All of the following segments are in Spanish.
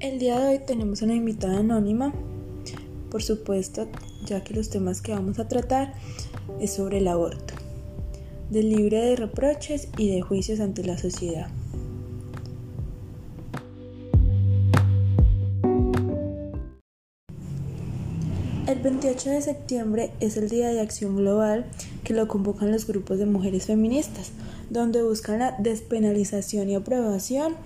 El día de hoy tenemos una invitada anónima, por supuesto, ya que los temas que vamos a tratar es sobre el aborto, del libre de reproches y de juicios ante la sociedad. El 28 de septiembre es el Día de Acción Global que lo convocan los grupos de mujeres feministas, donde buscan la despenalización y aprobación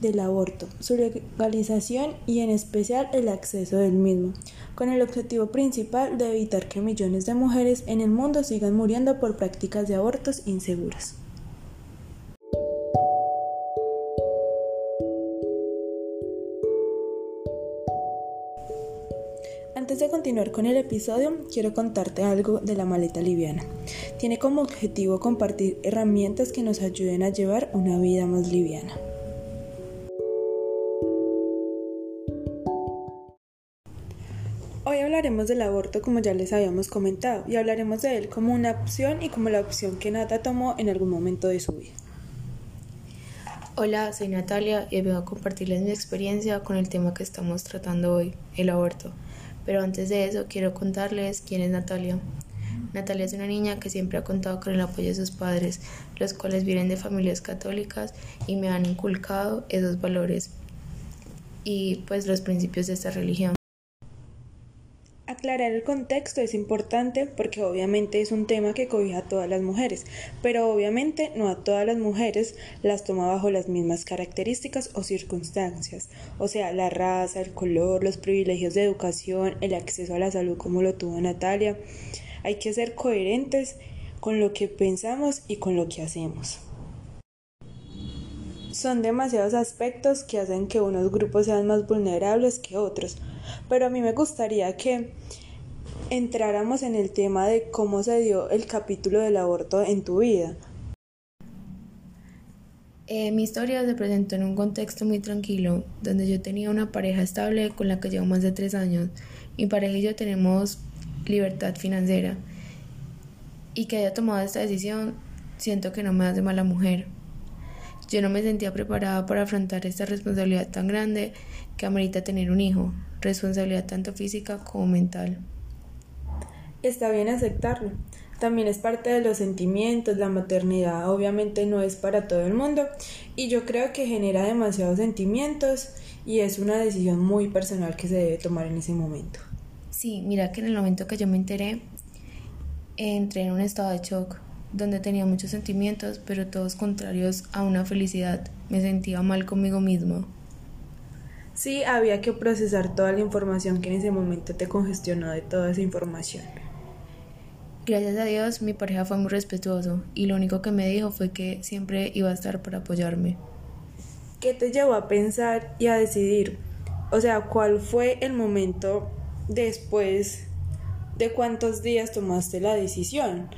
del aborto, su legalización y en especial el acceso del mismo, con el objetivo principal de evitar que millones de mujeres en el mundo sigan muriendo por prácticas de abortos inseguras. Continuar con el episodio, quiero contarte algo de la maleta liviana. Tiene como objetivo compartir herramientas que nos ayuden a llevar una vida más liviana. Hoy hablaremos del aborto como ya les habíamos comentado y hablaremos de él como una opción y como la opción que Nata tomó en algún momento de su vida. Hola, soy Natalia y vengo a compartirles mi experiencia con el tema que estamos tratando hoy, el aborto. Pero antes de eso quiero contarles quién es Natalia. Natalia es una niña que siempre ha contado con el apoyo de sus padres, los cuales vienen de familias católicas y me han inculcado esos valores y pues los principios de esta religión. Aclarar el contexto es importante porque obviamente es un tema que cobija a todas las mujeres, pero obviamente no a todas las mujeres las toma bajo las mismas características o circunstancias, o sea, la raza, el color, los privilegios de educación, el acceso a la salud como lo tuvo Natalia. Hay que ser coherentes con lo que pensamos y con lo que hacemos. Son demasiados aspectos que hacen que unos grupos sean más vulnerables que otros, pero a mí me gustaría que entráramos en el tema de cómo se dio el capítulo del aborto en tu vida. Eh, mi historia se presentó en un contexto muy tranquilo, donde yo tenía una pareja estable con la que llevo más de tres años. Mi pareja y yo tenemos libertad financiera. Y que haya tomado esta decisión, siento que no me hace mala mujer. Yo no me sentía preparada para afrontar esta responsabilidad tan grande que amerita tener un hijo, responsabilidad tanto física como mental. Está bien aceptarlo. También es parte de los sentimientos, la maternidad obviamente no es para todo el mundo y yo creo que genera demasiados sentimientos y es una decisión muy personal que se debe tomar en ese momento. Sí, mira que en el momento que yo me enteré, entré en un estado de shock donde tenía muchos sentimientos, pero todos contrarios a una felicidad. Me sentía mal conmigo mismo. Sí, había que procesar toda la información que en ese momento te congestionó de toda esa información. Gracias a Dios mi pareja fue muy respetuoso y lo único que me dijo fue que siempre iba a estar para apoyarme. ¿Qué te llevó a pensar y a decidir? O sea, ¿cuál fue el momento después de cuántos días tomaste la decisión?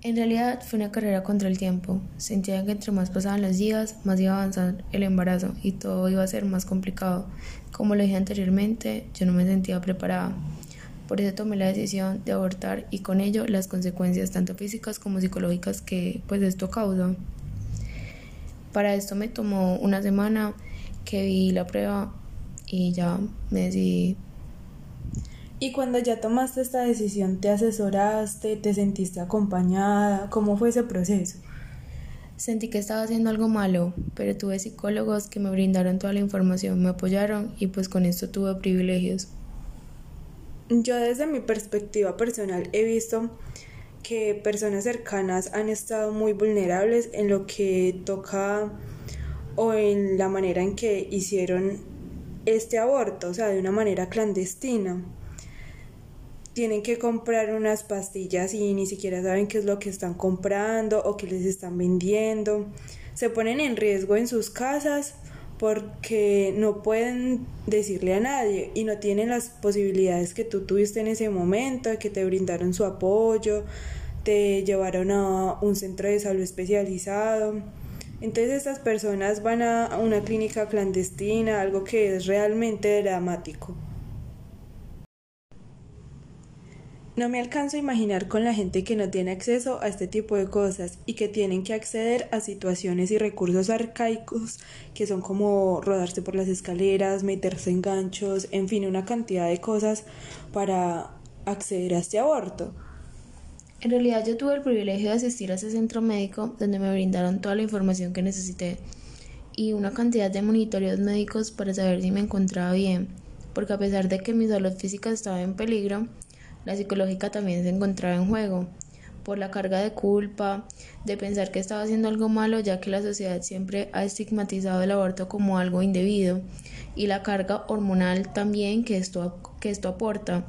En realidad fue una carrera contra el tiempo. Sentía que entre más pasaban los días, más iba a avanzar el embarazo y todo iba a ser más complicado. Como lo dije anteriormente, yo no me sentía preparada. Por eso tomé la decisión de abortar y con ello las consecuencias tanto físicas como psicológicas que pues esto causa. Para esto me tomó una semana que vi la prueba y ya me decidí y cuando ya tomaste esta decisión, ¿te asesoraste? ¿Te sentiste acompañada? ¿Cómo fue ese proceso? Sentí que estaba haciendo algo malo, pero tuve psicólogos que me brindaron toda la información, me apoyaron y pues con esto tuve privilegios. Yo desde mi perspectiva personal he visto que personas cercanas han estado muy vulnerables en lo que toca o en la manera en que hicieron este aborto, o sea, de una manera clandestina tienen que comprar unas pastillas y ni siquiera saben qué es lo que están comprando o qué les están vendiendo. Se ponen en riesgo en sus casas porque no pueden decirle a nadie y no tienen las posibilidades que tú tuviste en ese momento, que te brindaron su apoyo, te llevaron a un centro de salud especializado. Entonces estas personas van a una clínica clandestina, algo que es realmente dramático. No me alcanzo a imaginar con la gente que no tiene acceso a este tipo de cosas y que tienen que acceder a situaciones y recursos arcaicos que son como rodarse por las escaleras, meterse en ganchos, en fin, una cantidad de cosas para acceder a este aborto. En realidad yo tuve el privilegio de asistir a ese centro médico donde me brindaron toda la información que necesité y una cantidad de monitoreos médicos para saber si me encontraba bien, porque a pesar de que mi salud física estaba en peligro, la psicológica también se encontraba en juego, por la carga de culpa, de pensar que estaba haciendo algo malo, ya que la sociedad siempre ha estigmatizado el aborto como algo indebido, y la carga hormonal también que esto, que esto aporta.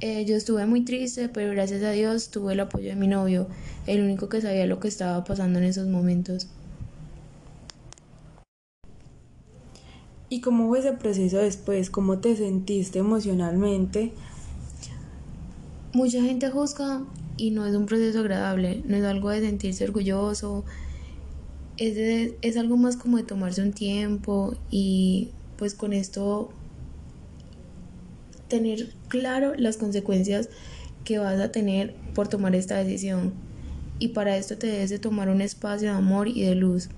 Eh, yo estuve muy triste, pero gracias a Dios tuve el apoyo de mi novio, el único que sabía lo que estaba pasando en esos momentos. ¿Y cómo fue ese proceso después? ¿Cómo te sentiste emocionalmente? Mucha gente juzga y no es un proceso agradable, no es algo de sentirse orgulloso, es, es algo más como de tomarse un tiempo y pues con esto tener claro las consecuencias que vas a tener por tomar esta decisión. Y para esto te debes de tomar un espacio de amor y de luz.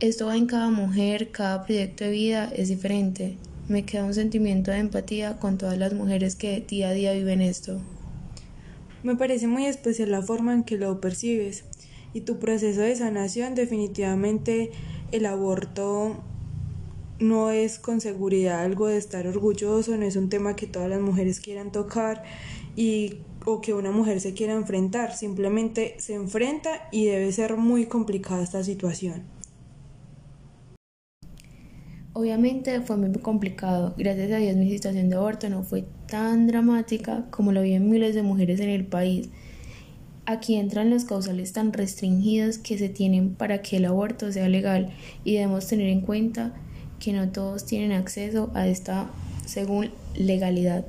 Esto va en cada mujer, cada proyecto de vida es diferente me queda un sentimiento de empatía con todas las mujeres que día a día viven esto. Me parece muy especial la forma en que lo percibes y tu proceso de sanación definitivamente el aborto no es con seguridad algo de estar orgulloso, no es un tema que todas las mujeres quieran tocar y o que una mujer se quiera enfrentar, simplemente se enfrenta y debe ser muy complicada esta situación. Obviamente fue muy complicado. Gracias a Dios mi situación de aborto no fue tan dramática como lo viven miles de mujeres en el país. Aquí entran los causales tan restringidos que se tienen para que el aborto sea legal y debemos tener en cuenta que no todos tienen acceso a esta según legalidad.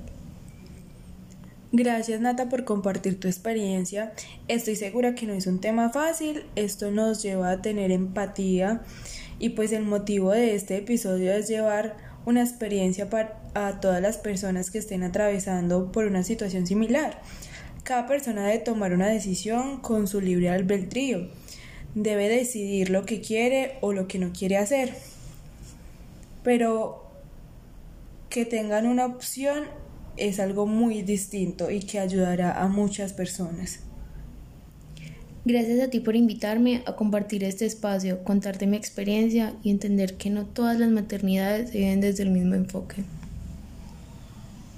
Gracias Nata por compartir tu experiencia. Estoy segura que no es un tema fácil. Esto nos lleva a tener empatía y pues el motivo de este episodio es llevar una experiencia para a todas las personas que estén atravesando por una situación similar. Cada persona debe tomar una decisión con su libre albedrío. Debe decidir lo que quiere o lo que no quiere hacer. Pero que tengan una opción es algo muy distinto y que ayudará a muchas personas. Gracias a ti por invitarme a compartir este espacio, contarte mi experiencia y entender que no todas las maternidades se viven desde el mismo enfoque.